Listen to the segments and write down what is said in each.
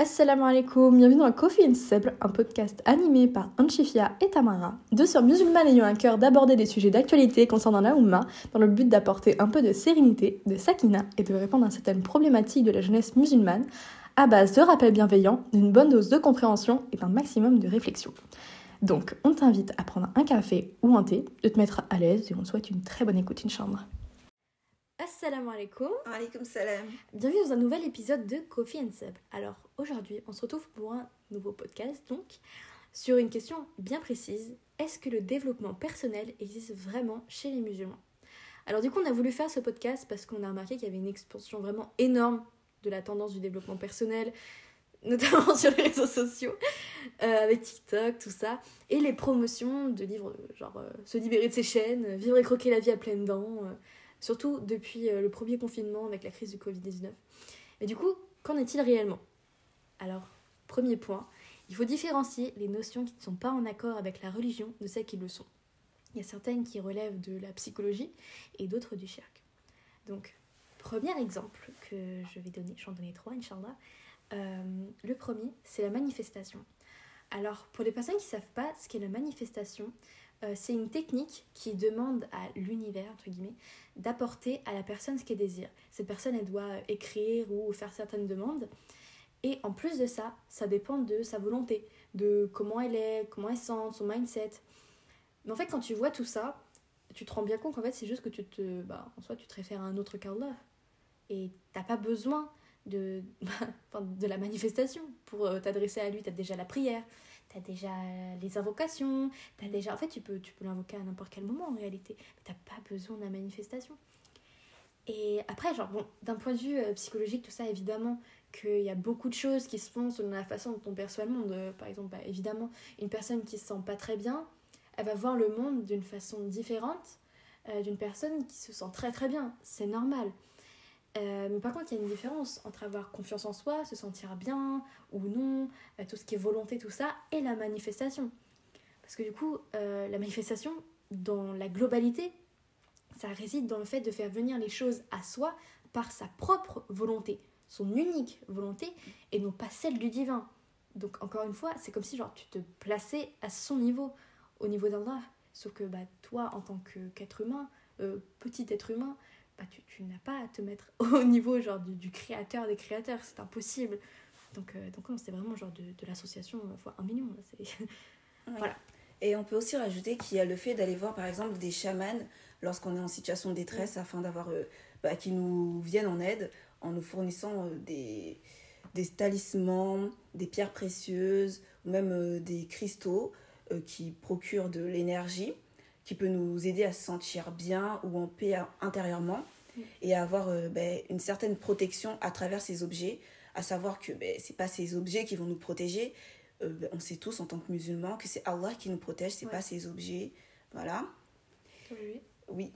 Assalamu alaikum, bienvenue dans Coffee and Sable, un podcast animé par Anchifia et Tamara, deux sœurs musulmanes ayant un cœur d'aborder des sujets d'actualité concernant la Oumma, dans le but d'apporter un peu de sérénité, de sakina et de répondre à certaines problématiques de la jeunesse musulmane, à base de rappels bienveillants, d'une bonne dose de compréhension et d'un maximum de réflexion. Donc, on t'invite à prendre un café ou un thé, de te mettre à l'aise et on te souhaite une très bonne écoute, Inch'Allah. Assalamu alaikum. Alaikum salam. Bienvenue dans un nouvel épisode de Coffee and Sub. Alors aujourd'hui, on se retrouve pour un nouveau podcast donc sur une question bien précise. Est-ce que le développement personnel existe vraiment chez les musulmans? Alors du coup, on a voulu faire ce podcast parce qu'on a remarqué qu'il y avait une expansion vraiment énorme de la tendance du développement personnel, notamment sur les réseaux sociaux, euh, avec TikTok, tout ça, et les promotions de livres genre euh, Se libérer de ses chaînes, Vivre et croquer la vie à pleines dents. euh, surtout depuis euh, le premier confinement avec la crise du Covid-19. Mais du coup, qu'en est-il réellement? Alors, premier point, il faut différencier les notions qui ne sont pas en accord avec la religion de celles qui le sont. Il y a certaines qui relèvent de la psychologie et d'autres du shirk. Donc, premier exemple que je vais donner, j'en donner trois, Inch'Allah. Euh, le premier, c'est la manifestation. Alors, pour les personnes qui ne savent pas ce qu'est la manifestation, euh, c'est une technique qui demande à l'univers, entre guillemets, d'apporter à la personne ce qu'elle désire. Cette personne, elle doit écrire ou faire certaines demandes. Et en plus de ça, ça dépend de sa volonté, de comment elle est, comment elle sent, son mindset. Mais en fait, quand tu vois tout ça, tu te rends bien compte qu'en fait, c'est juste que tu te. Bah, en soi, tu te réfères à un autre qu'Allah. Et t'as pas besoin de, de la manifestation pour euh, t'adresser à lui. T'as déjà la prière, t'as déjà les invocations, t'as déjà. En fait, tu peux, tu l'invoquer à n'importe quel moment en réalité. Mais t'as pas besoin de la manifestation. Et après, genre, bon, d'un point de vue euh, psychologique, tout ça, évidemment, qu'il y a beaucoup de choses qui se font selon la façon dont on perçoit le monde. Euh, Par exemple, bah, évidemment, une personne qui se sent pas très bien, elle va voir le monde d'une façon différente euh, d'une personne qui se sent très très bien. C'est normal. Euh, mais par contre, il y a une différence entre avoir confiance en soi, se sentir bien ou non, euh, tout ce qui est volonté, tout ça, et la manifestation. Parce que du coup, euh, la manifestation, dans la globalité, ça réside dans le fait de faire venir les choses à soi par sa propre volonté, son unique volonté, et non pas celle du divin. Donc encore une fois, c'est comme si genre tu te plaçais à son niveau, au niveau d'Allah. Sauf que bah, toi, en tant qu'être humain, petit être humain, bah, tu, tu n'as pas à te mettre au niveau genre du, du créateur des créateurs, c'est impossible. Donc, euh, donc c'est vraiment genre de, de l'association euh, fois un million. là, Voilà. Et on peut aussi rajouter qu'il y a le fait d'aller voir par exemple des chamans lorsqu'on est en situation de détresse afin d'avoir euh, bah, qui nous viennent en aide en nous fournissant euh, des, des talismans, des pierres précieuses ou même des cristaux qui procurent de l'énergie qui peut nous aider à se sentir bien ou en paix à- intérieurement Mm. et à avoir euh, ben, une certaine protection à travers ces objets, à savoir que ben, c'est pas ces objets qui vont nous protéger, euh, ben, on sait tous en tant que musulmans que c'est Allah qui nous protège, c'est Ouais. pas ces objets. Voilà. Oui. Oui.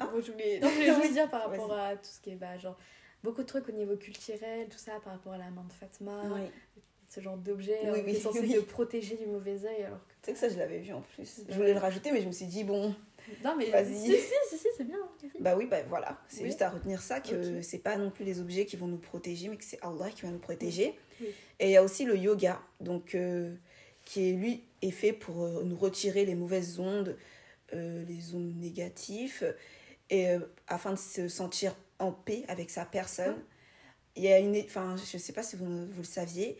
Ah, moi, je voulais, non, je voulais juste dire par rapport à tout ce qui est bah, genre beaucoup de trucs au niveau culturel, tout ça par rapport à la main de Fatma, Oui. Ce genre d'objet Oui, euh, oui, qui est censé oui. te protéger du mauvais œil alors que C'est que ça, je l'avais vu en plus. Je voulais le rajouter, mais je me suis dit, bon, non mais Vas-y. si si si, c'est bien bah oui, bah voilà. C'est juste à retenir ça, que Ok. c'est pas non plus les objets qui vont nous protéger, mais que c'est Allah qui va nous protéger. Et il y a aussi le yoga, donc euh, qui est, lui est fait pour euh, nous retirer les mauvaises ondes, euh, les ondes négatives, et afin de se sentir en paix avec sa personne. Il y a une, enfin, je sais pas si vous, vous le saviez,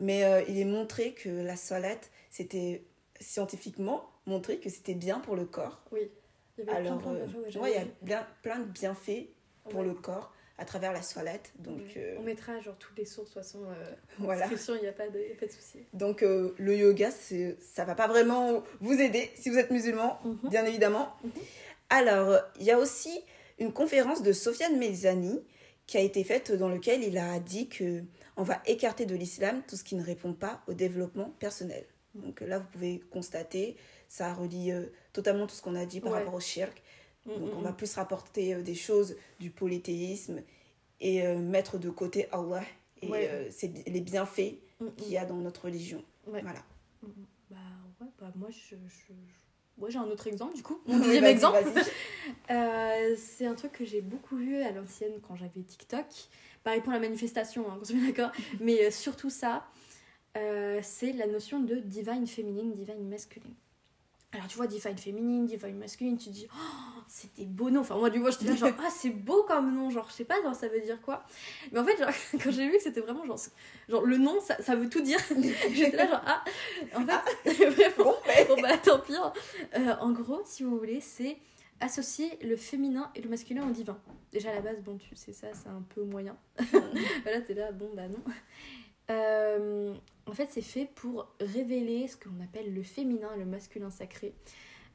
mais euh, il est montré que la salette, c'était scientifiquement montré que c'était bien pour le corps. oui il y avait Alors, plein, plein de euh, bienfaits, ouais, il y a bien, plein de bienfaits pour Ouais. le corps à travers la salette. Donc, euh, on mettra genre toutes les sources de toute façon euh, voilà. il n'y a pas de, y a pas de souci Donc euh, le yoga, ça va pas vraiment vous aider si vous êtes musulman, Mhm. bien évidemment. Mhm. Alors, il y a aussi une conférence de Sofiane Mezani qui a été faite dans laquelle il a dit que on va écarter de l'islam tout ce qui ne répond pas au développement personnel. Donc là, vous pouvez constater, ça relie euh, totalement tout ce qu'on a dit par Ouais. rapport au shirk. Donc Mm, on mm, va mm. plus rapporter euh, des choses du polythéisme et euh, mettre de côté Allah et Ouais. euh, les bienfaits Mm, mm. qu'il y a dans notre religion. Ouais. Voilà. Mm, mm. bah ouais bah moi je, je, ouais, j'ai un autre exemple du coup. Mon deuxième exemple. Euh, c'est un truc que j'ai beaucoup vu à l'ancienne quand j'avais TikTok. Pareil pour la manifestation, hein, bien d'accord. Mais euh, surtout ça, euh, c'est la notion de divine féminine, divine masculine. Alors tu vois, divine féminine, divine masculine, tu te dis, oh, c'est des beaux noms. Enfin, moi, du coup, j'étais là, genre, ah, c'est beau comme nom, genre, je sais pas, genre, ça veut dire quoi. Mais en fait, genre, quand j'ai vu que c'était vraiment, genre, genre, le nom, ça, ça veut tout dire. j'étais là, genre, ah, en fait, vraiment, Bon, mais- bon bah tant pis. hein. Euh, en gros, si vous voulez, c'est associer le féminin et le masculin au divin. Déjà à la base, bon, tu sais ça, c'est un peu moyen. voilà, t'es là, bon bah non. Euh, en fait, c'est fait pour révéler ce que l'on appelle le féminin et le masculin sacré.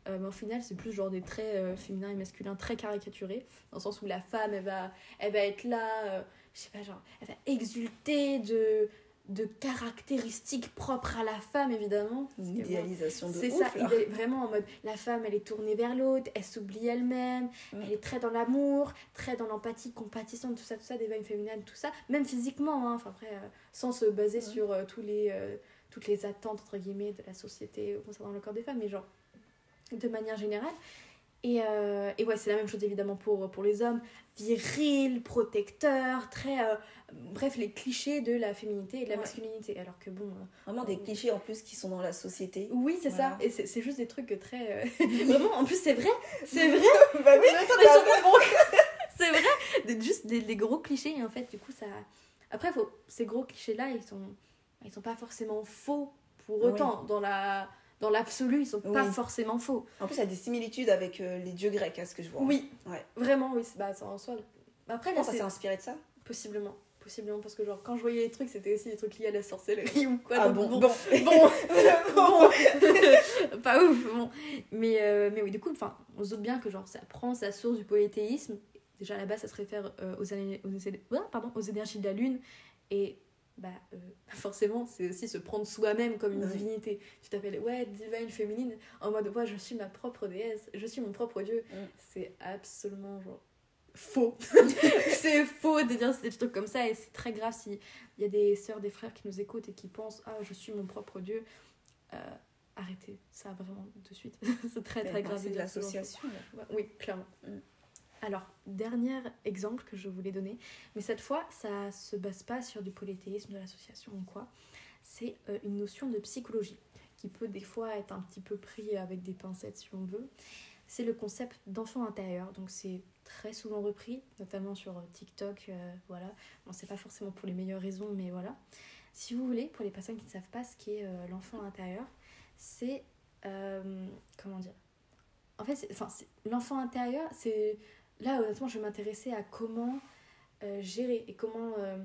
Euh, mais au final, c'est plus genre des traits euh, féminins et masculins très caricaturés, dans le sens où la femme, elle va, elle va être là, je sais pas, genre, elle va exulter de, de caractéristiques propres à la femme, évidemment. Une idéalisation de c'est ça, là. il est vraiment en mode la femme elle est tournée vers l'autre, elle s'oublie elle-même, Mm. elle est très dans l'amour, très dans l'empathie, compatissante, tout ça, tout ça, des vibes féminines, tout ça, même physiquement, hein, enfin après, euh, sans se baser sur euh, tous les, euh, toutes les attentes entre guillemets de la société concernant le corps des femmes, mais genre de manière générale. Et, euh, et ouais, c'est la même chose évidemment pour, pour les hommes, viril, protecteur, très. euh, bref, les clichés de la féminité et de la Ouais. masculinité. Alors que bon. euh, Vraiment des clichés en plus qui sont dans la société. oui, c'est Voilà. ça. Et c'est c'est juste des trucs très. Vraiment, en plus, c'est vrai. C'est vrai. bah oui. C'est vrai. Des- juste des, des gros clichés. Et en fait, du coup, ça. Après, faut... ces gros clichés-là, ils sont... ils sont pas forcément faux pour Oui. autant. Dans la. Dans l'absolu, ils sont pas forcément faux. En plus, il y a des similitudes avec euh, les dieux grecs, à ce que je vois. Oui, Ouais. vraiment, oui. Bah, ça en soi. Après, là, ça s'est inspiré de ça? Possiblement. Possiblement, parce que, genre, quand je voyais les trucs, c'était aussi des trucs liés à la sorcellerie ou quoi. Ah bon, bon. bon. Bon, Bon. pas ouf, bon. Mais, euh, mais oui, du coup, on se doute bien que genre, ça prend sa source du polythéisme. Déjà, à la base, ça se réfère euh, aux, pardon, aux énergies de la lune. Et bah, euh, forcément, c'est aussi se prendre soi-même comme une Ouais. divinité. Tu t'appelles, ouais, divine féminine, en mode, ouais, je suis ma propre déesse, je suis mon propre dieu. C'est absolument, genre, faux. c'est faux de dire des trucs comme ça. Et c'est très grave s'il y a des sœurs, des frères qui nous écoutent et qui pensent, ah, je suis mon propre dieu. Euh, arrêtez ça vraiment de suite. c'est très très grave. C'est de l'association. Ouais, Oui, clairement. Mm. Alors, dernier exemple que je voulais donner, mais cette fois, ça se base pas sur du polythéisme, de l'association ou quoi. C'est euh, une notion de psychologie qui peut des fois être un petit peu pris avec des pincettes si on veut. C'est le concept d'enfant intérieur. Donc, c'est très souvent repris, notamment sur TikTok. euh, voilà. Bon, c'est pas forcément pour les meilleures raisons, mais voilà. Si vous voulez, pour les personnes qui ne savent pas ce qu'est euh, l'enfant intérieur, c'est. comment dire? En fait, l'enfant intérieur, c'est. Là, honnêtement, je vais m'intéresser à comment euh, gérer et comment euh,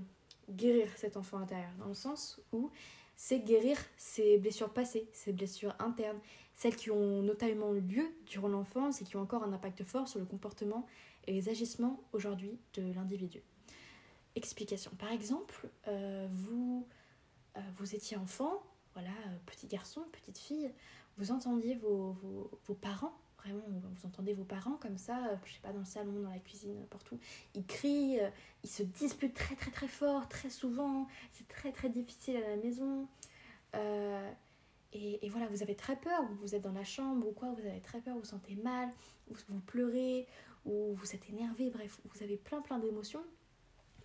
guérir cet enfant intérieur. Dans le sens où c'est guérir ses blessures passées, ses blessures internes, celles qui ont notamment eu lieu durant l'enfance et qui ont encore un impact fort sur le comportement et les agissements aujourd'hui de l'individu. Explication. Par exemple, euh, vous, étiez enfant, voilà, petit garçon, petite fille, vous entendiez vos parents, vraiment, vous entendez vos parents comme ça, euh, je sais pas, dans le salon, dans la cuisine, où, ils crient, euh, ils se disputent très très très fort, très souvent, c'est très très difficile à la maison. Euh, et, voilà, vous avez très peur, vous, êtes dans la chambre ou quoi, vous avez très peur, vous vous sentez mal, vous, vous pleurez, ou vous êtes énervé, bref, vous avez plein plein d'émotions.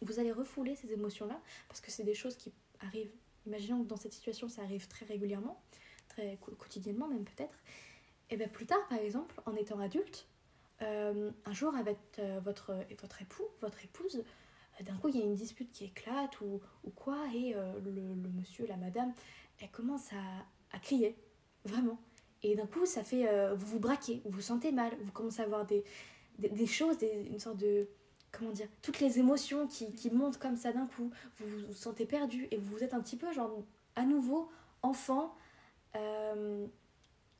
Vous allez refouler ces émotions-là, parce que c'est des choses qui arrivent, imaginons que dans cette situation ça arrive très régulièrement, très qu- quotidiennement même peut-être, et bien plus tard par exemple, en étant adulte, euh, un jour avec euh, votre, votre époux, votre épouse, euh, d'un coup il y a une dispute qui éclate ou, ou quoi, et le, monsieur, la madame, elle commence à, à crier, vraiment. Et d'un coup, ça fait. vous vous braquez, vous vous sentez mal, vous commencez à avoir des, des, choses, une sorte de. Comment dire Toutes les émotions qui, qui montent comme ça d'un coup, vous vous sentez perdu et vous êtes un petit peu, genre, à nouveau, enfant.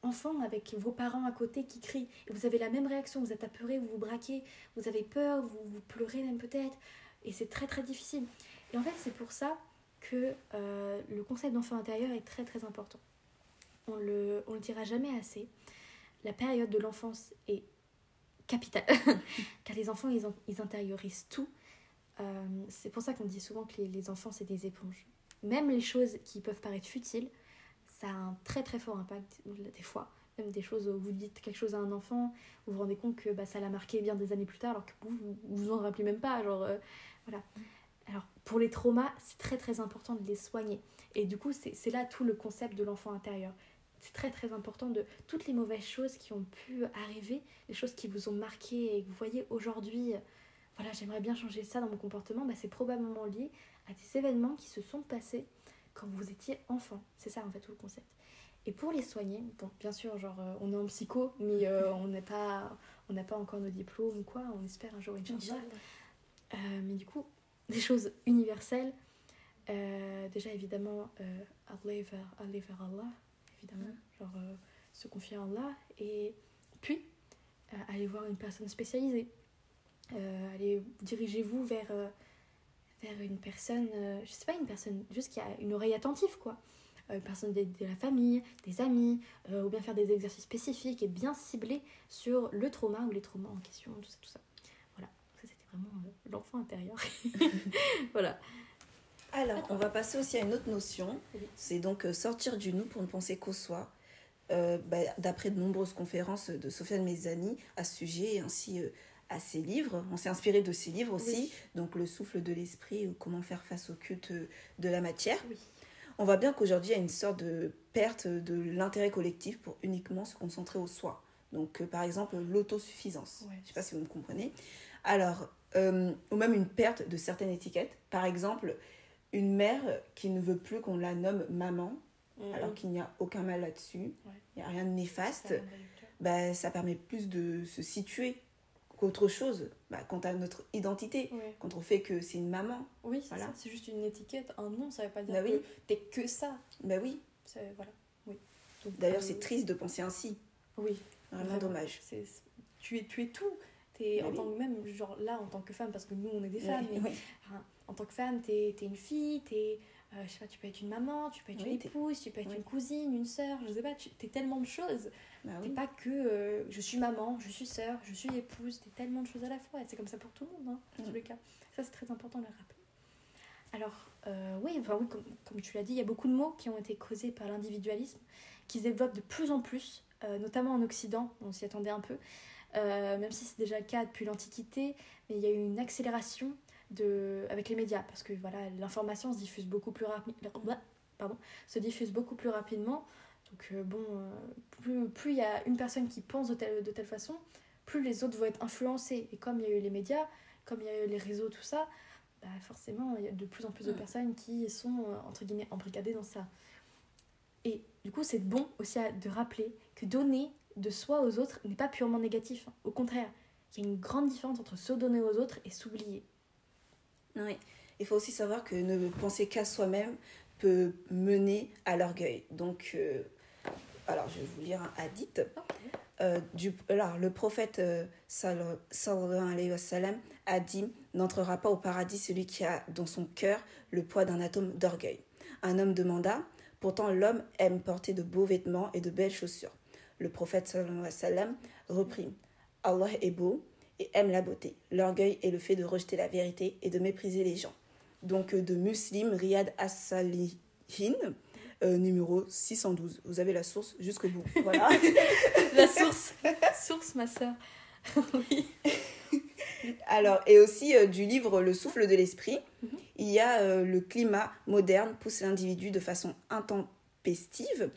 Enfant avec vos parents à côté qui crient et vous avez la même réaction, vous êtes apeuré, vous vous braquez, vous avez peur, vous, pleurez même peut-être et c'est très très difficile. Et en fait c'est pour ça que euh, le concept d'enfant intérieur est très très important. On le, on le dira jamais assez. La période de l'enfance est capitale car les enfants ils, ils intériorisent tout. Euh, c'est pour ça qu'on dit souvent que les, les enfants c'est des éponges. Même les choses qui peuvent paraître futiles, ça a un très très fort impact des fois, même des choses où vous dites quelque chose à un enfant, vous vous rendez compte que bah, ça l'a marqué bien des années plus tard, alors que vous, vous vous en rappelez même pas. Genre, euh, voilà. Alors, pour les traumas, c'est très très important de les soigner. Et du coup, c'est là tout le concept de l'enfant intérieur. C'est très très important de toutes les mauvaises choses qui ont pu arriver, les choses qui vous ont marqué et que vous voyez aujourd'hui, euh, voilà, j'aimerais bien changer ça dans mon comportement, bah, c'est probablement lié à des événements qui se sont passés quand vous étiez enfant. C'est ça en fait tout le concept. Et pour les soigner, bon, bien sûr, genre, euh, on est en psycho, mais euh, on n'est pas, on n'a pas encore nos diplômes ou quoi. On espère un jour, Inch'Allah. Euh, mais du coup, des choses universelles. Euh, déjà, évidemment, aller, vers, aller vers Allah, évidemment, genre euh, se confier à Allah. Et puis, aller voir une personne spécialisée. Allez, dirigez-vous vers, vers une personne, euh, je sais pas, une personne juste qui a une oreille attentive, quoi. Euh, une personne de, de la famille, des amis, euh, ou bien faire des exercices spécifiques et bien ciblés sur le trauma ou les traumas en question, tout ça, tout ça. Voilà, ça c'était vraiment euh, l'enfant intérieur. voilà. Alors, on va passer aussi à une autre notion. C'est donc sortir du nous pour ne penser qu'au soi. Euh, bah, D'après de nombreuses conférences de Sofiane Mezani à ce sujet et ainsi euh, à ses livres. On s'est inspiré de ses livres aussi. Oui. Donc, Le souffle de l'esprit ou Comment faire face au culte euh, de la matière. Oui. On voit bien qu'aujourd'hui, il y a une sorte de perte de l'intérêt collectif pour uniquement se concentrer au soi. Donc, euh, par exemple, l'autosuffisance. Ouais. Je ne sais pas si vous me comprenez. Alors, euh, ou même une perte de certaines étiquettes. Par exemple, une mère qui ne veut plus qu'on la nomme maman, alors qu'il n'y a aucun mal là-dessus. Ouais. Il n'y a rien de néfaste. Ça réducteur. Bah, ça permet plus de se situer qu'autre chose bah, quant à notre identité, Ouais. quant au fait que c'est une maman. Oui, c'est Voilà. ça, c'est juste une étiquette, un nom, ça veut pas dire Bah que oui. t'es que ça. Bah oui. C'est- Voilà, oui. D'ailleurs, euh, c'est triste de penser ainsi. Oui, Vraiment Vraiment. dommage. c'est tu es tu es tout. T'es Bah en oui. tant que même genre là en tant que femme parce que nous on est des Oui, femmes. mais, oui. en tant que femme, t'es es une fille, t'es euh, je sais pas, tu peux être une maman, tu peux être Oui, une t'es- épouse, tu peux être oui. une cousine, une sœur, je sais pas, tu t'es tellement de choses. Bah T'es oui. pas que euh, je suis maman, je suis sœur, je suis épouse, t'es tellement de choses à la fois. et C'est comme ça pour tout le monde, hein, dans tous Mm. les cas. Ça, c'est très important de le rappeler. Alors, euh, oui, enfin, oui comme, comme tu l'as dit, il y a beaucoup de mots qui ont été causés par l'individualisme, qui se développent de plus en plus, euh, notamment en Occident, on s'y attendait un peu, même si c'est déjà le cas depuis l'Antiquité, mais il y a eu une accélération de, avec les médias, parce que voilà, l'information se diffuse beaucoup plus rapidement. Pardon, se diffuse beaucoup plus rapidement. Donc euh, bon, euh, plus plus il y a une personne qui pense de telle, de telle façon, plus les autres vont être influencés. Et comme il y a eu les médias, comme il y a eu les réseaux, tout ça, bah forcément, il y a de plus en plus de Mm. personnes qui sont, euh, entre guillemets, embrigadées dans ça. Et du coup, c'est bon aussi de rappeler que donner de soi aux autres n'est pas purement négatif. Au contraire, il y a une grande différence entre se donner aux autres et s'oublier. Oui. Il faut aussi savoir que ne penser qu'à soi-même peut mener à l'orgueil. Donc, euh, alors je vais vous lire un hadith. Euh, le prophète euh, a dit N'entrera pas au paradis celui qui a dans son cœur le poids d'un atome d'orgueil. Un homme demanda Pourtant, l'homme aime porter de beaux vêtements et de belles chaussures. Le prophète sallallahu reprit Allah est beau et aime la beauté. L'orgueil est le fait de rejeter la vérité et de mépriser les gens. Donc, euh, de Muslim Riyad As-Salihin, euh, numéro 612. Vous avez la source jusqu'au bout. Voilà. La source Source, ma soeur Oui. Alors, et aussi euh, du livre Le souffle de l'esprit, Mhm. il y a euh, le climat moderne pousse l'individu de façon intempestive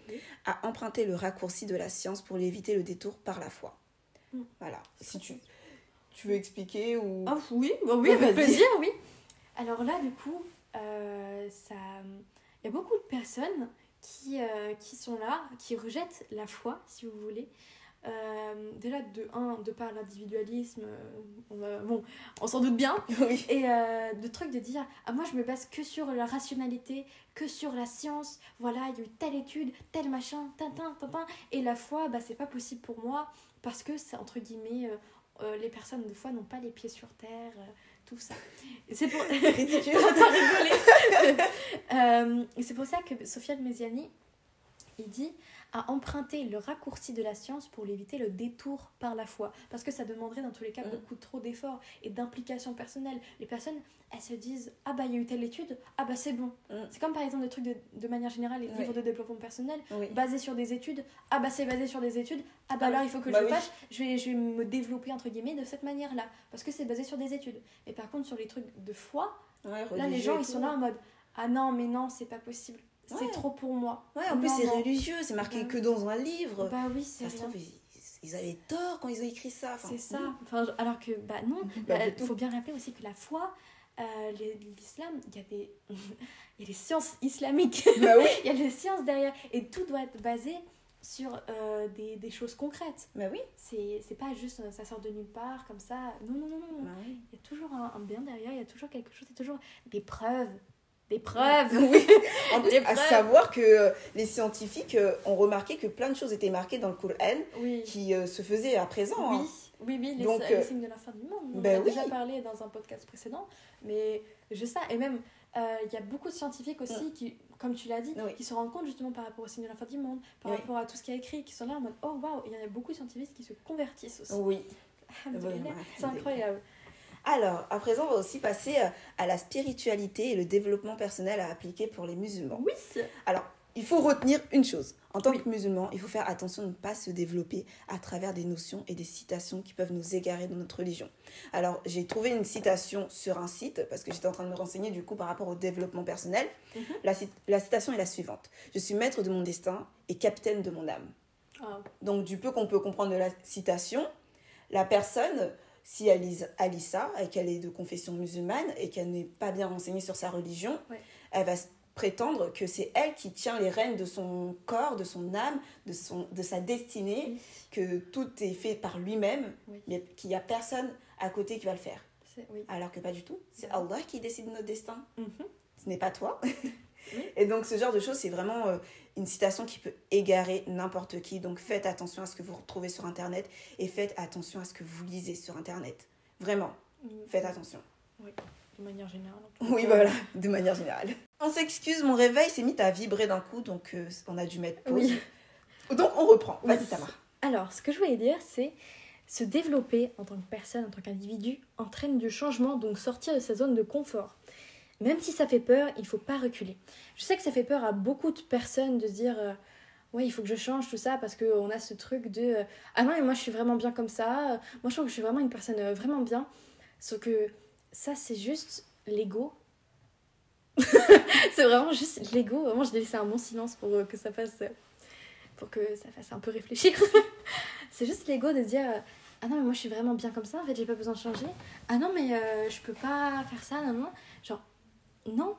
à emprunter le raccourci de la science pour lui éviter le détour par la foi. Mhm. Voilà. Si tu, tu veux expliquer ou... Ah oui, bah oui, avec plaisir, oui. Alors là, du coup, euh, ça, il y a beaucoup de personnes qui, euh, qui sont là, qui rejettent la foi, si vous voulez. Euh, déjà, de un, de par l'individualisme, euh, on, va- bon, on s'en doute bien. oui. Et euh, de trucs de dire, ah moi je me base que sur la rationalité, que sur la science, voilà, il y a eu telle étude, tel machin, tintin, tintin. Et la foi, bah c'est pas possible pour moi, parce que c'est entre guillemets, les personnes de foi n'ont pas les pieds sur terre, tout ça. C'est pour... Ridicule. Rigolé. Euh, c'est pour ça que Sofiane Mesiani, Il dit à emprunter le raccourci de la science pour éviter le détour par la foi. Parce que ça demanderait dans tous les cas Mm. beaucoup trop d'efforts et d'implication personnelle. Les personnes, elles se disent Ah bah il y a eu telle étude, ah bah c'est bon. Mm. C'est comme par exemple des trucs de, de manière générale, les Oui. livres de développement personnel, Oui. basés sur des études, ah bah c'est basé sur des études, ah bah Ah alors oui. il faut que Bah je oui. fasse, je vais, je vais me développer entre guillemets de cette manière-là. Parce que c'est basé sur des études. Mais par contre, sur les trucs de foi, Ouais, là les gens ils sont là en mode Ah non, mais non, c'est pas possible. C'est trop pour moi. Ouais, en plus c'est religieux, c'est marqué Bah que dans un livre. Bah oui, c'est ça se rien. trouve, ils, avaient tort quand ils ont écrit ça. Enfin, C'est ça. Enfin, alors que, bah non, Pas Bah, il tout. faut bien rappeler aussi que la foi, euh, l'islam, il y a des il y a les sciences islamiques. Bah oui. Il y a les sciences derrière. Et tout doit être basé sur euh, des, des choses concrètes. Bah oui. C'est pas juste euh, ça sort de nulle part comme ça. Non, non, non, non. non. Bah oui. Il y a toujours un, un bien derrière, il y a toujours quelque chose, il y a toujours des preuves. Des preuves Oui. En plus, Les à savoir que euh, les scientifiques euh, ont remarqué que plein de choses étaient marquées dans le Coran Oui. qui euh, se faisaient à présent. Oui, hein. oui, oui, les, Donc, les euh, signes de la fin du monde. On ben en a oui. déjà parlé dans un podcast précédent, mais je sais, et même euh, il y a beaucoup de scientifiques aussi qui, comme tu l'as dit, Oui. qui se rendent compte justement par rapport aux signes de la fin du monde, par Oui. rapport à tout ce qui est écrit, qui sont là en mode oh waouh, il y en a beaucoup de scientifiques qui se convertissent aussi. Oui. C'est incroyable. Alors, à présent, on va aussi passer euh, à la spiritualité et le développement personnel à appliquer pour les musulmans. Oui, Alors, il faut retenir une chose. En tant Oui. que musulman, il faut faire attention de ne pas se développer à travers des notions et des citations qui peuvent nous égarer dans notre religion. Alors, j'ai trouvé une citation sur un site, parce que j'étais en train de me renseigner du coup par rapport au développement personnel. Mhm. la citation est la suivante. Je suis maître de mon destin et capitaine de mon âme. Ah, Donc, du peu qu'on peut comprendre de la citation, la personne, si lit ça et qu'elle est de confession musulmane et qu'elle n'est pas bien renseignée sur sa religion, Ouais. elle va prétendre que c'est elle qui tient les rênes de son corps, de son âme, de, son, de sa destinée, Oui. que tout est fait par lui-même, Oui. mais qu'il n'y a personne à côté qui va le faire. oui. Alors que pas du tout, c'est. Allah qui décide de notre destin Mhm. ce n'est pas toi. Oui. Et donc ce genre de choses, c'est vraiment euh, une citation qui peut égarer n'importe qui. Donc faites attention à ce que vous retrouvez sur Internet et faites attention à ce que vous lisez sur Internet. Vraiment, faites attention. De manière générale. en tout Oui, voilà, de manière générale. On s'excuse, mon réveil s'est mis à vibrer d'un coup, donc euh, on a dû mettre pause. Oui. Donc on reprend. Oui. Vas-y, Tamara. Alors, ce que je voulais dire, c'est se développer en tant que personne, en tant qu'individu, entraîne du changement, donc sortir de sa zone de confort. Même si ça fait peur, il faut pas reculer. Je sais que ça fait peur à beaucoup de personnes de se dire euh, ouais, il faut que je change tout ça parce qu'on a ce truc de euh, ah non, mais moi je suis vraiment bien comme ça, moi je trouve que je suis vraiment une personne euh, vraiment bien. Sauf que ça, c'est juste l'ego. c'est vraiment juste l'ego. Vraiment, je l'ai laissé un bon silence pour que ça fasse. pour que ça fasse un peu réfléchir. c'est juste l'ego de dire ah non mais moi je suis vraiment bien comme ça en fait j'ai pas besoin de changer ah non mais euh, je peux pas faire ça non non genre non.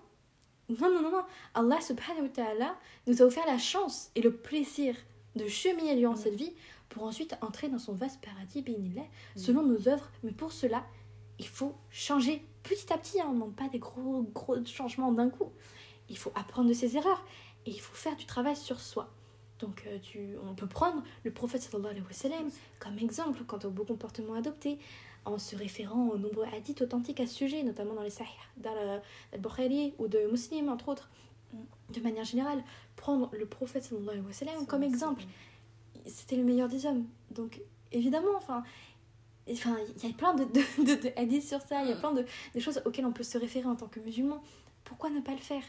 Non non non non. Allah subhanahu wa ta'ala nous a offert la chance et le plaisir de cheminer durant Mm. cette vie pour ensuite entrer dans son vaste paradis bénillah Mm. selon nos œuvres. Mais pour cela il faut changer petit à petit hein, on ne demande pas des gros gros changements d'un coup. Il faut apprendre de ses erreurs et il faut faire du travail sur soi. Donc euh, tu, on peut prendre le prophète sallallahu alayhi wa sallam comme exemple quant au beau comportement adopté en se référant aux nombreux hadiths authentiques à ce sujet, notamment dans les Sahih d'Al-Bukhari ou de Muslim, entre autres. De manière générale, prendre le prophète sallallahu alayhi wa sallam comme exemple. C'était le meilleur des hommes. Donc, évidemment, enfin, enfin, il y a plein de, de, de- de hadiths sur ça, il y a plein de, de choses auxquelles on peut se référer en tant que musulman. Pourquoi ne pas le faire?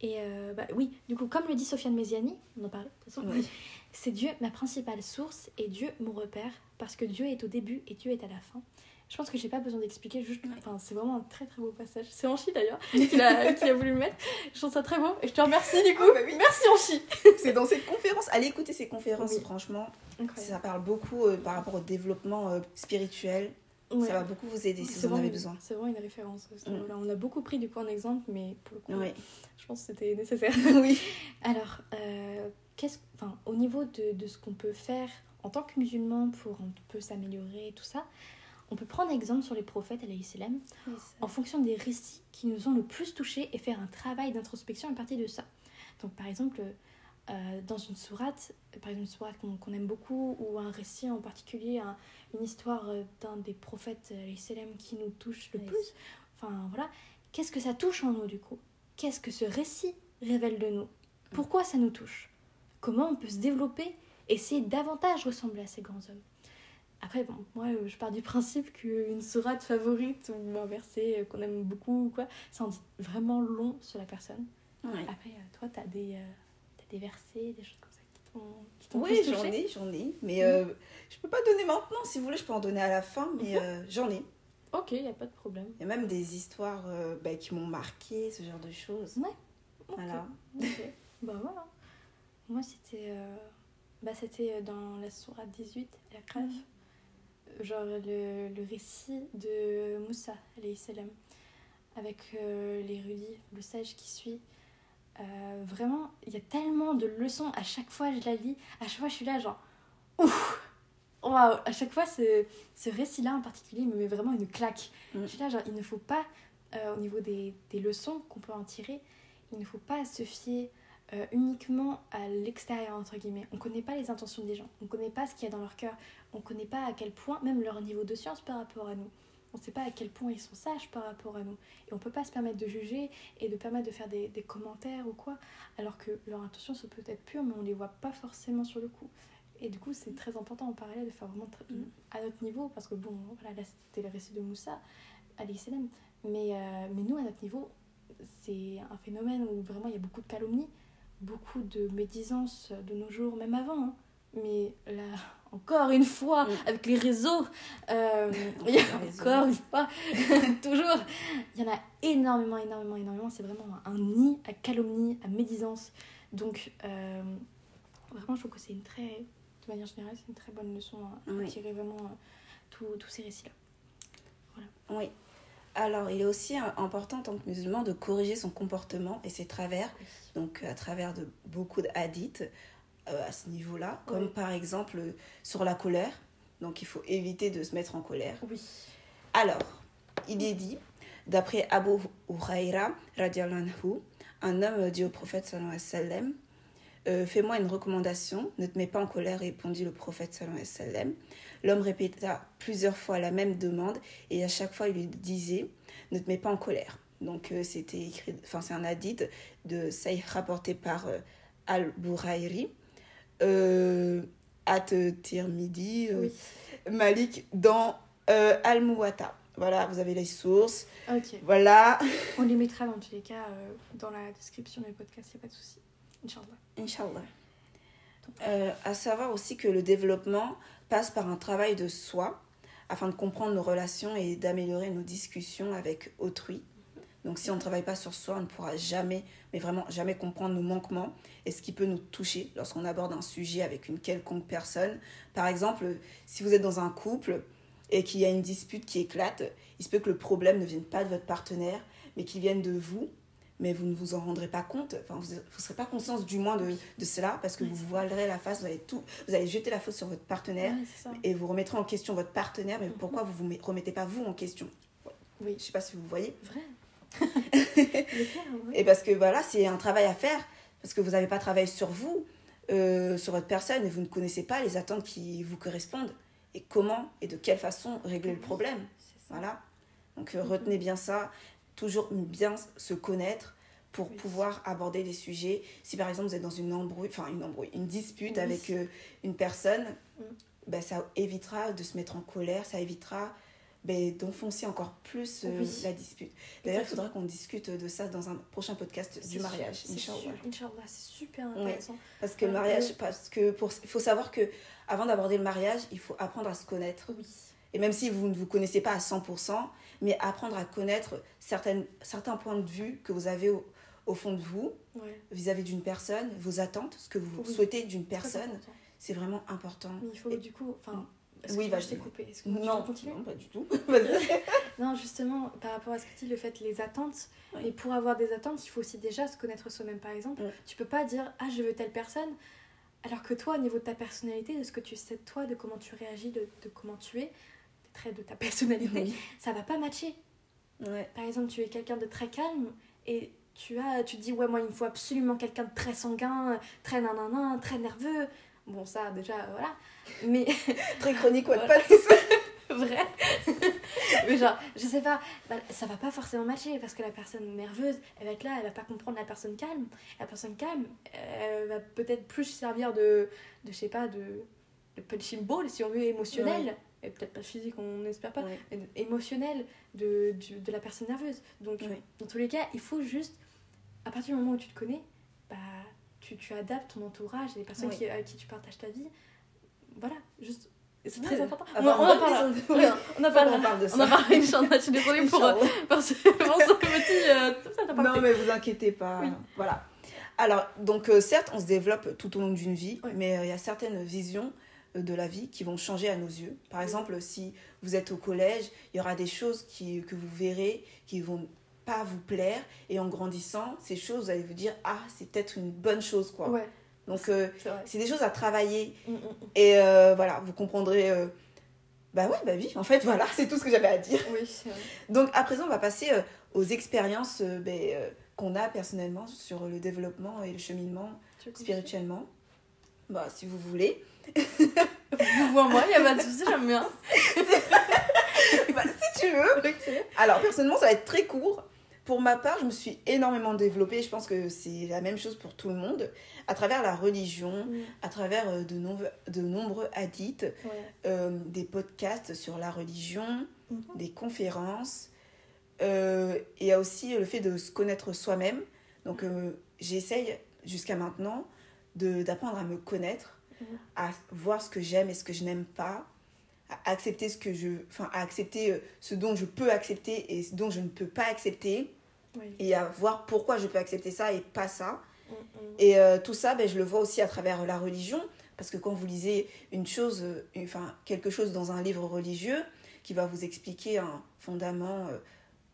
Et euh, bah, oui, du coup, comme le dit Sofiane Méziani, on en parlait de toute façon, Oui. C'est Dieu ma principale source et Dieu mon repère parce que Dieu est au début et Dieu est à la fin. Je pense que j'ai pas besoin d'expliquer, juste, enfin, c'est vraiment un très très beau passage. C'est Anchi d'ailleurs qui a, qui a voulu le mettre. Je trouve ça très beau et je te remercie du coup. Ah bah oui. Merci Anchi. C'est dans ces conférences. Allez écouter ces conférences, Oui. franchement. Incroyable. Ça parle beaucoup euh, par rapport au développement euh, spirituel. Ouais. Ça va beaucoup vous aider si vous en avez besoin. C'est vraiment une référence. ce Mm. On a beaucoup pris du coup en exemple, mais pour le coup, Oui. je pense que c'était nécessaire. oui. Alors, euh, qu'est-ce, enfin, au niveau de, de ce qu'on peut faire en tant que musulman pour un peu s'améliorer et tout ça, on peut prendre exemple sur les prophètes, salam, en fonction des récits qui nous ont le plus touchés et faire un travail d'introspection à partir de ça. Donc par exemple, euh, dans une sourate, par exemple une sourate qu'on aime beaucoup, ou un récit en particulier, un- une histoire euh, d'un des prophètes alayhi salam, qui nous touche le plus, enfin voilà, qu'est-ce que ça touche en nous du coup? Qu'est-ce que ce récit révèle de nous? Pourquoi ça nous touche? Comment on peut se développer, essayer davantage ressembler à ces grands hommes? Après, bon, moi, euh, je pars du principe qu'une sourate favorite ou un verset euh, qu'on aime beaucoup, ou quoi, ça en dit vraiment long sur la personne. Ouais. Après, euh, toi, t'as des, euh, des versets, des choses comme ça qui t'ont qui t'ont Oui, j'en ai, j'en ai. Mais euh, je peux pas donner maintenant. Si vous voulez, je peux en donner à la fin. Mais euh, j'en ai. Ok, y a pas de problème. Il y a même des histoires euh, bah, qui m'ont marqué, ce genre de choses. Ouais. Voilà. Bah voilà. Moi, c'était euh, bah, c'était dans la sourate 18, la crève. Genre le, le récit de Moussa, salam, avec l'érudit, le sage qui suit. Euh, vraiment, il y a tellement de leçons. À chaque fois, je la lis. À chaque fois, je suis là, genre, ouf Waouh À chaque fois, ce, ce récit-là en particulier me met vraiment une claque. Mm. Je suis là, genre, il ne faut pas, euh, au niveau des, des leçons qu'on peut en tirer, il ne faut pas se fier euh, uniquement à l'extérieur, entre guillemets. On ne connaît pas les intentions des gens, on ne connaît pas ce qu'il y a dans leur cœur, on ne connaît pas à quel point, même leur niveau de science par rapport à nous. On ne sait pas à quel point ils sont sages par rapport à nous. Et on ne peut pas se permettre de juger et de permettre de faire des, des commentaires ou quoi, alors que leur intention se peut être pure, mais on ne les voit pas forcément sur le coup. Et du coup, c'est très important en parallèle de faire vraiment Mm. à notre niveau, parce que bon, voilà, là c'était le récit de Moussa, alayhi salam. Mais, euh, mais nous, à notre niveau, c'est un phénomène où vraiment il y a beaucoup de calomnies, beaucoup de médisance de nos jours, même avant. hein. Mais là, encore une fois, Mm. avec les réseaux, euh, il y a encore une fois, toujours, il y en a énormément, énormément, énormément. C'est vraiment un, nid à calomnie, à médisance. Donc, euh, vraiment, je trouve que c'est une très, de manière générale, c'est une très bonne leçon à, Oui. tirer vraiment euh, tous- ces récits-là. Oui. Alors, il est aussi important en tant que musulman de corriger son comportement et ses travers, donc à travers de beaucoup de hadiths euh, à ce niveau-là, comme Oui. par exemple euh, sur la colère. Donc, il faut éviter de se mettre en colère. Oui. Alors, il est dit, d'après Abu Huraira, un homme dit au prophète sallallahu alayhi wa sallam, euh, Fais-moi une recommandation, ne te mets pas en colère, répondit le prophète sallallahu alayhi wa sallam. L'homme répéta plusieurs fois la même demande et à chaque fois il lui disait Ne te mets pas en colère. Donc euh, c'était écrit, enfin c'est un hadith de Saïd rapporté par euh, Al-Bourairi, euh, At-Tirmidhi, euh, Oui. Malik dans euh, Al-Muwatta. Voilà, vous avez les sources. Ok. Voilà, On les mettra dans tous les cas euh, dans la description du podcast, il n'y a pas de souci. Inch'Allah. Inch'Allah. Euh, à savoir aussi que le développement passe par un travail de soi afin de comprendre nos relations et d'améliorer nos discussions avec autrui. Donc si on ne travaille pas sur soi, on ne pourra jamais, mais vraiment jamais comprendre nos manquements et ce qui peut nous toucher lorsqu'on aborde un sujet avec une quelconque personne. Par exemple, si vous êtes dans un couple et qu'il y a une dispute qui éclate, il se peut que le problème ne vienne pas de votre partenaire, mais qu'il vienne de vous, mais vous ne vous en rendrez pas compte, enfin, vous ne serez pas conscience du moins de, de cela, parce que Ouais, vous voilerez la face, vous allez, tout, vous allez jeter la faute sur votre partenaire, et vous remettrez en question votre partenaire, mais Mhm. pourquoi vous ne vous remettez pas vous en question? Oui. Je sais pas si vous voyez. Vrai. Et parce que voilà, c'est un travail à faire, parce que vous n'avez pas travaillé sur vous, euh, sur votre personne, et vous ne connaissez pas les attentes qui vous correspondent, et comment et de quelle façon régler le problème. Voilà. Donc euh, retenez bien ça, toujours bien se connaître pour Oui. pouvoir aborder des sujets. Si par exemple vous êtes dans une embrouille, enfin une embrouille, une dispute Oui. avec euh, une personne, ben, ça évitera de se mettre en colère, ça évitera ben, d'enfoncer encore plus euh, Oui. la dispute. D'ailleurs, il faudra qu'on discute de ça dans un prochain podcast du mariage, Inch'Allah. Inch'Allah, c'est super intéressant. Parce que le Ah, mariage, oui. parce que pour, il faut savoir que avant d'aborder le mariage, il faut apprendre à se connaître. Oui. Et même si vous ne vous connaissez pas à 100%, mais apprendre à connaître certaines, certains points de vue que vous avez au, au fond de vous Ouais. vis-à-vis d'une personne, vos attentes, ce que vous Oui. souhaitez d'une personne, c'est vraiment important. Mais il faut Et- du coup. Enfin, Oui, oui, vas-y. je t'ai coupé. Est-ce que Non, veux continuer non, pas du tout. Non, justement, par rapport à ce que tu dis, le fait les attentes. Oui. Mais pour avoir des attentes, il faut aussi déjà se connaître soi-même. Par exemple, Mm. tu peux pas dire ah je veux telle personne, alors que toi, au niveau de ta personnalité, de ce que tu sais de toi, de comment tu réagis, de, de comment tu es, des traits de ta personnalité, Oui. ça va pas matcher. Ouais. Par exemple, tu es quelqu'un de très calme et tu as, tu te dis ouais moi il me faut absolument quelqu'un de très sanguin, très nanana, très nerveux. Bon ça déjà voilà. Mais Très chronique, ouais, Voilà. pas tout ça. vrai. mais genre, je sais pas, bah, ça va pas forcément matcher parce que la personne nerveuse, elle va être là, elle va pas comprendre la personne calme. La personne calme, elle va peut-être plus servir de, de je sais pas, de, de punching ball si on veut, émotionnel. Et peut-être pas physique, on n'espère pas, Ouais. mais émotionnel de, de la personne nerveuse. Donc, Ouais. dans tous les cas, il faut juste, à partir du moment où tu te connais, tu, tu adaptes ton entourage et les personnes Oui. qui, avec qui tu partages ta vie. Voilà, juste. C'est très important. On, on on en oui. on en qu'on parlera. parle de On ça. en parlera, Inch'Allah. Je suis désolée pour, pour ce, petit. euh, Non, mais vous inquiétez pas. Voilà. Alors, donc, euh, certes, on se développe tout au long d'une vie, mais euh, il y a certaines visions de la vie qui vont changer à nos yeux. Par exemple, si vous êtes au collège, il y aura des choses qui, que vous verrez qui vont pas vous plaire, et en grandissant, ces choses, vous allez vous dire, ah, c'est peut-être une bonne chose, quoi. Ouais, Donc, euh, c'est des choses à travailler, Mm, mm, mm. et euh, voilà, vous comprendrez. euh, bah ouais, bah oui, en fait, voilà, c'est tout ce que j'avais à dire. Oui, c'est vrai. Donc à présent, on va passer aux expériences ben, qu'on a personnellement sur le développement et le cheminement spirituellement. Bah, si vous voulez. Vous vois moi, il a pas de souci, j'aime bien. Bah, si tu veux. Alors personnellement, ça va être très court. Pour ma part, je me suis énormément développée. Je pense que c'est la même chose pour tout le monde. À travers la religion, Mm, à travers euh, de, nombre- de nombreux hadiths, Ouais. euh, des podcasts sur la religion, Mhm. des conférences. Euh, et il y a aussi le fait de se connaître soi-même. Donc euh, j'essaye jusqu'à maintenant d'apprendre à me connaître, Mhm. à voir ce que j'aime et ce que je n'aime pas, à accepter ce que je, enfin à accepter ce dont je peux accepter et ce dont je ne peux pas accepter, Oui. et à voir pourquoi je peux accepter ça et pas ça. Mm, mm. Et euh, tout ça, ben, je le vois aussi à travers la religion, parce que quand vous lisez une chose, euh, une- enfin quelque chose dans un livre religieux qui va vous expliquer un fondament, euh,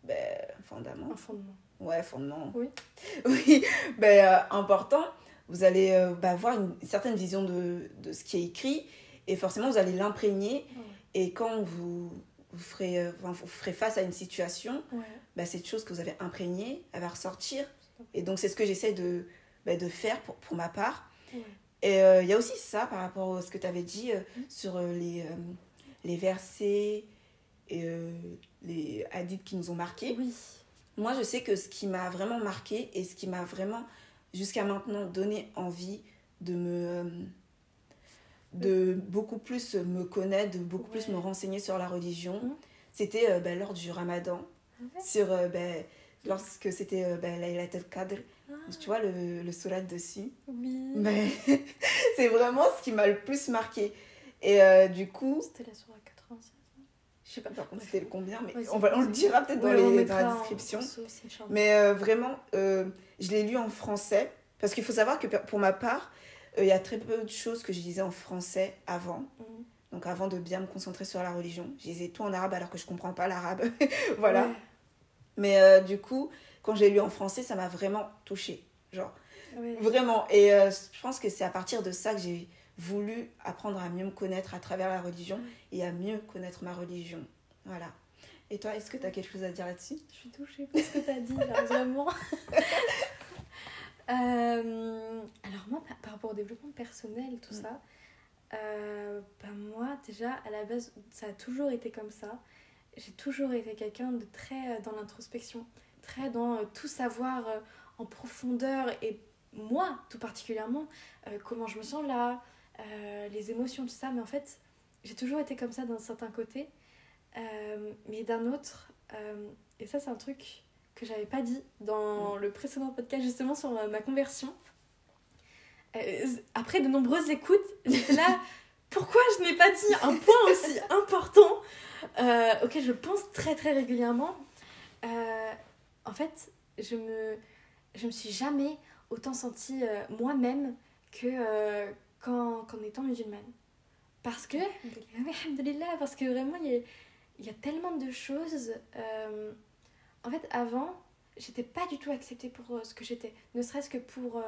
ben, fondament, Un fondement. ouais, fondement, Oui. oui, ben, euh, important, vous allez euh, ben, avoir une certaine vision de, de ce qui est écrit, et forcément vous allez l'imprégner, et quand vous, vous, ferez, euh, enfin, vous ferez face à une situation, Ouais. Bah, cette chose que vous avez imprégnée, elle va ressortir. Et donc, c'est ce que j'essaie de, bah, de faire pour, pour ma part. Ouais. Et euh, il y a aussi ça par rapport à ce que tu avais dit euh, Mhm. sur euh, les, les versets et les hadiths qui nous ont marqués. Oui. Moi, je sais que ce qui m'a vraiment marqué et ce qui m'a vraiment, jusqu'à maintenant, donné envie de me. de beaucoup plus me connaître, de beaucoup plus me renseigner sur la religion, Mhm. c'était bah, lors du ramadan Ouais. sur euh, ben, lorsque c'était euh, ben, Laylatul Qadr Ah, tu vois le, le surat dessus oui. mais c'est vraiment ce qui m'a le plus marqué et euh, du coup C'était la soirée 96. Je sais pas. par contre c'était le combien mais Ouais, on, va, on le dira peut-être dans, Ouais, les- dans la description en mais euh, vraiment je l'ai lu en français parce qu'il faut savoir que pour ma part il y a très peu de choses que je lisais en français avant Mhm. Donc avant de bien me concentrer sur la religion je lisais tout en arabe alors que je comprends pas l'arabe voilà Ouais. mais euh, du coup quand j'ai lu en français ça m'a vraiment touchée genre. Vraiment. Et euh, je pense que c'est à partir de ça que j'ai voulu apprendre à mieux me connaître à travers la religion et à mieux connaître ma religion. Voilà. Et toi, est-ce que tu as quelque chose à dire là-dessus? Je suis touchée par ce que t'as dit, là, vraiment. Euh, alors moi, par, par rapport au développement personnel, tout Mm. ça, euh, bah moi, déjà, à la base, ça a toujours été comme ça. J'ai toujours été quelqu'un de très euh, dans l'introspection, très dans euh, tout savoir euh, en profondeur et moi, tout particulièrement, comment je me sens là, les émotions, tout ça. Mais en fait, j'ai toujours été comme ça d'un certain côté. Mais d'un autre, et ça c'est un truc que j'avais pas dit dans le précédent podcast justement sur ma conversion. Euh, après de nombreuses écoutes, j'étais là, pourquoi je n'ai pas dit un point aussi important euh, auquel je pense très très régulièrement Euh, En fait, je me, je me suis jamais autant sentie moi-même que qu'en qu'en étant musulmane. Parce que, parce que vraiment, il y a, il y a tellement de choses. en fait, avant, j'étais pas du tout acceptée pour ce que j'étais. Ne serait-ce que pour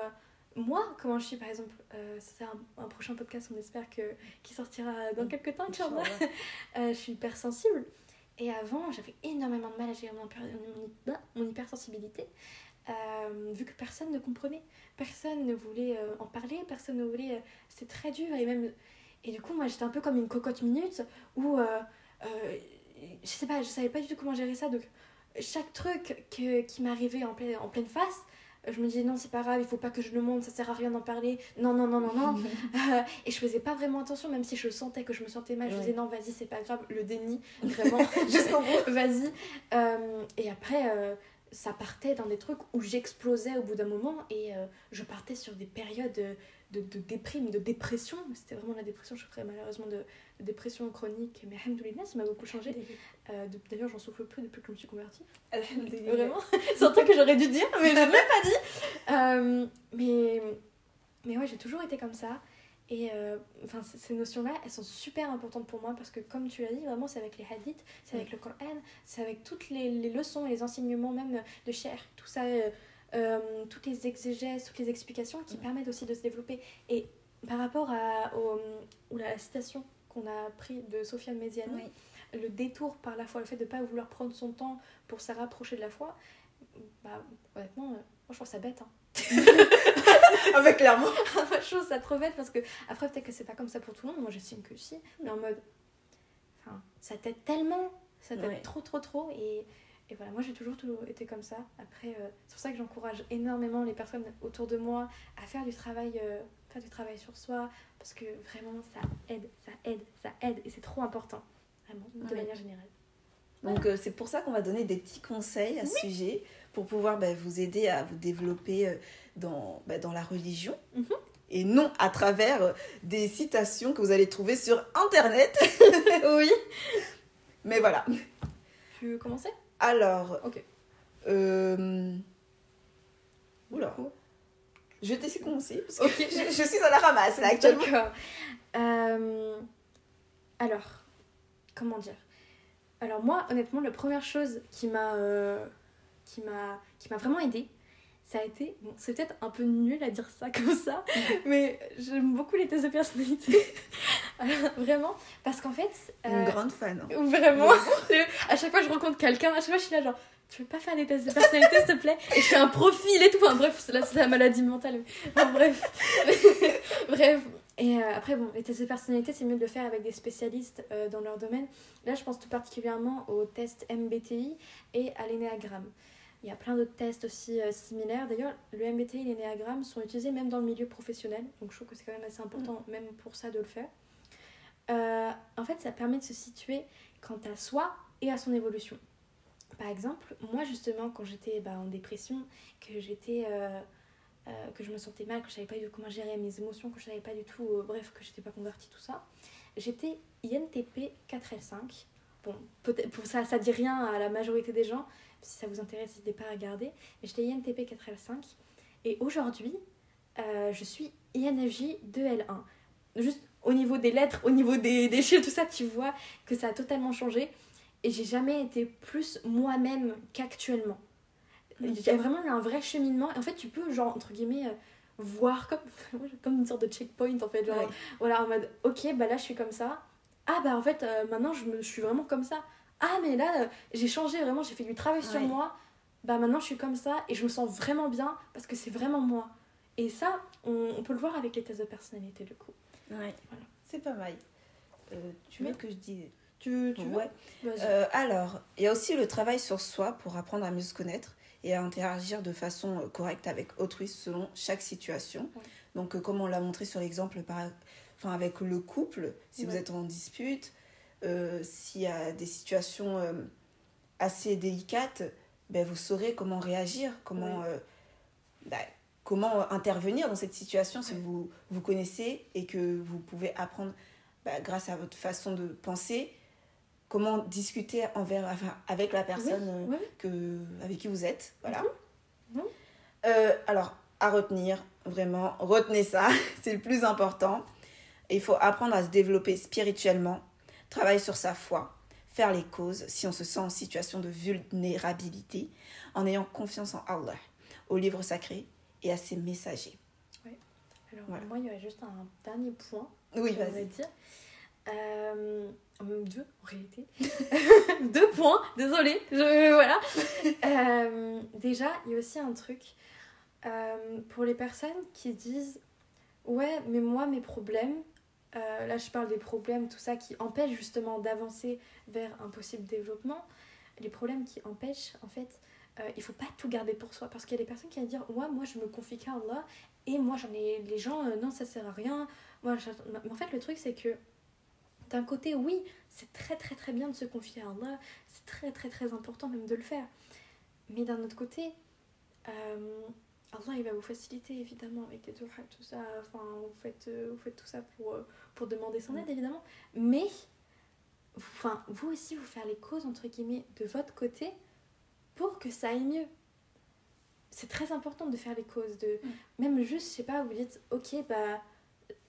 moi, comment je suis, par exemple. Euh, c'est un, un prochain podcast, on espère que qui sortira dans quelques temps, Inch'Allah. Euh, je suis hypersensible. Et avant, j'avais énormément de mal à gérer mon, hyper- mon bah, mon hypersensibilité. euh, vu que personne ne comprenait. Personne ne voulait euh, en parler, personne ne voulait. euh, C'était très dur. Et même. Et du coup, moi, j'étais un peu comme une cocotte minute où. je sais pas, je savais pas du tout comment gérer ça. Donc, chaque truc que, qui m'arrivait en, pleine- en pleine face, je me disais non, c'est pas grave, il faut pas que je le montre, ça sert à rien d'en parler. Non, non, non, non, non. Euh, et je faisais pas vraiment attention, même si je sentais que je me sentais mal. Je Ouais. disais non, vas-y, c'est pas grave, le déni, vraiment. Jusqu'au bout. vas-y. Euh, et après, euh, ça partait dans des trucs où j'explosais au bout d'un moment et je partais sur des périodes de, de, déprime, de dépression. C'était vraiment la dépression, je ferais malheureusement de, de dépression chronique. Mais alhamdoulilah, ça m'a beaucoup changé. Euh, de- D'ailleurs, j'en souffle plus depuis que je me suis convertie. Vraiment C'est un truc que j'aurais dû dire, mais je l'ai même pas dit. Euh, mais, mais ouais, j'ai toujours été comme ça. Et euh, enfin, ces notions-là, elles sont super importantes pour moi parce que, comme tu l'as dit, vraiment, c'est avec les hadiths, c'est avec le Coran, c'est avec toutes les, les leçons et les enseignements, même de Cher, tout ça, euh, euh, toutes les exégèses, toutes les explications qui Ouais. permettent aussi de se développer. Et par rapport à, au, ou la citation qu'on a pris de Sofiane Méziani, Oui. le détour par la foi, le fait de ne pas vouloir prendre son temps pour se rapprocher de la foi, bah, honnêtement, euh, moi je trouve ça bête. Hein. Avec clairement. moi je trouve ça trop bête parce que, après, peut-être que c'est pas comme ça pour tout le monde, moi j'estime que si, mais en mode. Enfin, ça t'aide tellement, ça t'aide Ouais. trop, trop, trop. Et, et voilà, moi j'ai toujours, toujours été comme ça. Après, euh, c'est pour ça que j'encourage énormément les personnes autour de moi à faire du travail, euh, faire du travail sur soi parce que vraiment ça aide, ça aide, ça aide et c'est trop important. Vraiment, de manière générale. Donc euh, c'est pour ça qu'on va donner des petits conseils à ce sujet pour pouvoir bah, vous aider à vous développer dans, bah, dans la religion. Mhm. Et non à travers des citations que vous allez trouver sur Internet. oui. Mais voilà. Tu veux commencer? Alors. Ok. euh, Oula. Je vais te laisser commencer parce que Ok. je, je suis à la ramasse là actuellement. D'accord. Euh, alors, comment dire? Alors moi, honnêtement, la première chose qui m'a euh, qui m'a qui m'a vraiment aidée, ça a été bon, c'est peut-être un peu nul à dire ça comme ça, mais j'aime beaucoup les tests de personnalité. Alors, vraiment, parce qu'en fait, Une euh, grande fan. hein. Vraiment. à chaque fois je rencontre quelqu'un, à chaque fois je suis là genre tu veux pas faire des tests de personnalité s'il te plaît? Et je fais un profil et tout. Enfin bref, c'est la, c'est la maladie mentale. Enfin, bref. bref. Et euh, après, bon, les tests de personnalité, c'est mieux de le faire avec des spécialistes euh, dans leur domaine. Là, je pense tout particulièrement au test MBTI et à l'énéagramme. Il y a plein d'autres tests aussi euh, similaires. D'ailleurs, le MBTI et l'énéagramme sont utilisés même dans le milieu professionnel. Donc je trouve que c'est quand même assez important, même pour ça, de le faire. Euh, en fait, ça permet de se situer quant à soi et à son évolution. Par exemple, moi justement, quand j'étais bah, en dépression, que j'étais, euh, que je me sentais mal, que je savais pas du tout comment gérer mes émotions, que je savais pas du tout, bref, que j'étais pas convertie, tout ça, j'étais INTP 4L5. Bon, peut-être pour ça, ça dit rien à la majorité des gens. Si ça vous intéresse, n'hésitez pas à regarder. Mais j'étais INTP 4L5. Et aujourd'hui, euh, je suis INFJ 2L1. Juste au niveau des lettres, au niveau des, des chiffres, tout ça, tu vois que ça a totalement changé. Et j'ai jamais été plus moi-même qu'actuellement. Il y a vraiment eu un vrai cheminement. Et en fait, tu peux, genre, entre guillemets, euh, voir comme, comme une sorte de checkpoint, en fait. Genre, Ouais. voilà, en mode, ok, bah là, je suis comme ça. Ah, bah en fait, euh, maintenant, je, me, je suis vraiment comme ça. Ah, mais là, euh, j'ai changé vraiment, j'ai fait du travail sur moi. Bah maintenant, je suis comme ça et je me sens vraiment bien parce que c'est vraiment moi. Et ça, on, on peut le voir avec les tests de personnalité, du coup. Ouais. Voilà. C'est pas mal. Euh, tu veux que je dise Tu, tu veux Ouais. Euh, alors, il y a aussi le travail sur soi pour apprendre à mieux se connaître et à interagir de façon correcte avec autrui selon chaque situation. Ouais. Donc, comme on l'a montré sur l'exemple par... enfin, avec le couple, si vous êtes en dispute, euh, s'il y a des situations euh, assez délicates, ben, vous saurez comment réagir, comment, euh, ben, comment intervenir dans cette situation si vous vous connaissez et que vous pouvez apprendre ben, grâce à votre façon de penser comment discuter envers, enfin, avec la personne Oui, que, avec qui vous êtes. Voilà. Mhm. Euh, alors, à retenir, vraiment, retenez ça, c'est le plus important. Il faut apprendre à se développer spirituellement, travailler sur sa foi, faire les causes si on se sent en situation de vulnérabilité, en ayant confiance en Allah, au livre sacré et à ses messagers. Alors, Voilà. moi, il y aurait juste un dernier point Oui, vas-y. dire. Euh, même deux en réalité. deux points, désolée. Je, voilà. Euh, déjà, il y a aussi un truc euh, pour les personnes qui disent Ouais, mais moi, mes problèmes, euh, là je parle des problèmes, tout ça qui empêche justement d'avancer vers un possible développement, les problèmes qui empêchent en fait, euh, il faut pas tout garder pour soi parce qu'il y a des personnes qui vont dire ouais moi je me confie qu'à Allah et moi j'en ai les gens euh, non ça sert à rien. Moi mais en fait le truc c'est que d'un côté oui c'est très très très bien de se confier à Allah, c'est très très très important même de le faire. Mais d'un autre côté, Allah il va vous faciliter évidemment avec doigts tout ça. Enfin, vous faites, euh, vous faites tout ça pour, euh, pour demander son aide évidemment. Mais, enfin, vous aussi vous faire les causes entre guillemets de votre côté pour que ça aille mieux. C'est très important de faire les causes. De, Même juste, je sais pas, vous dites ok, bah.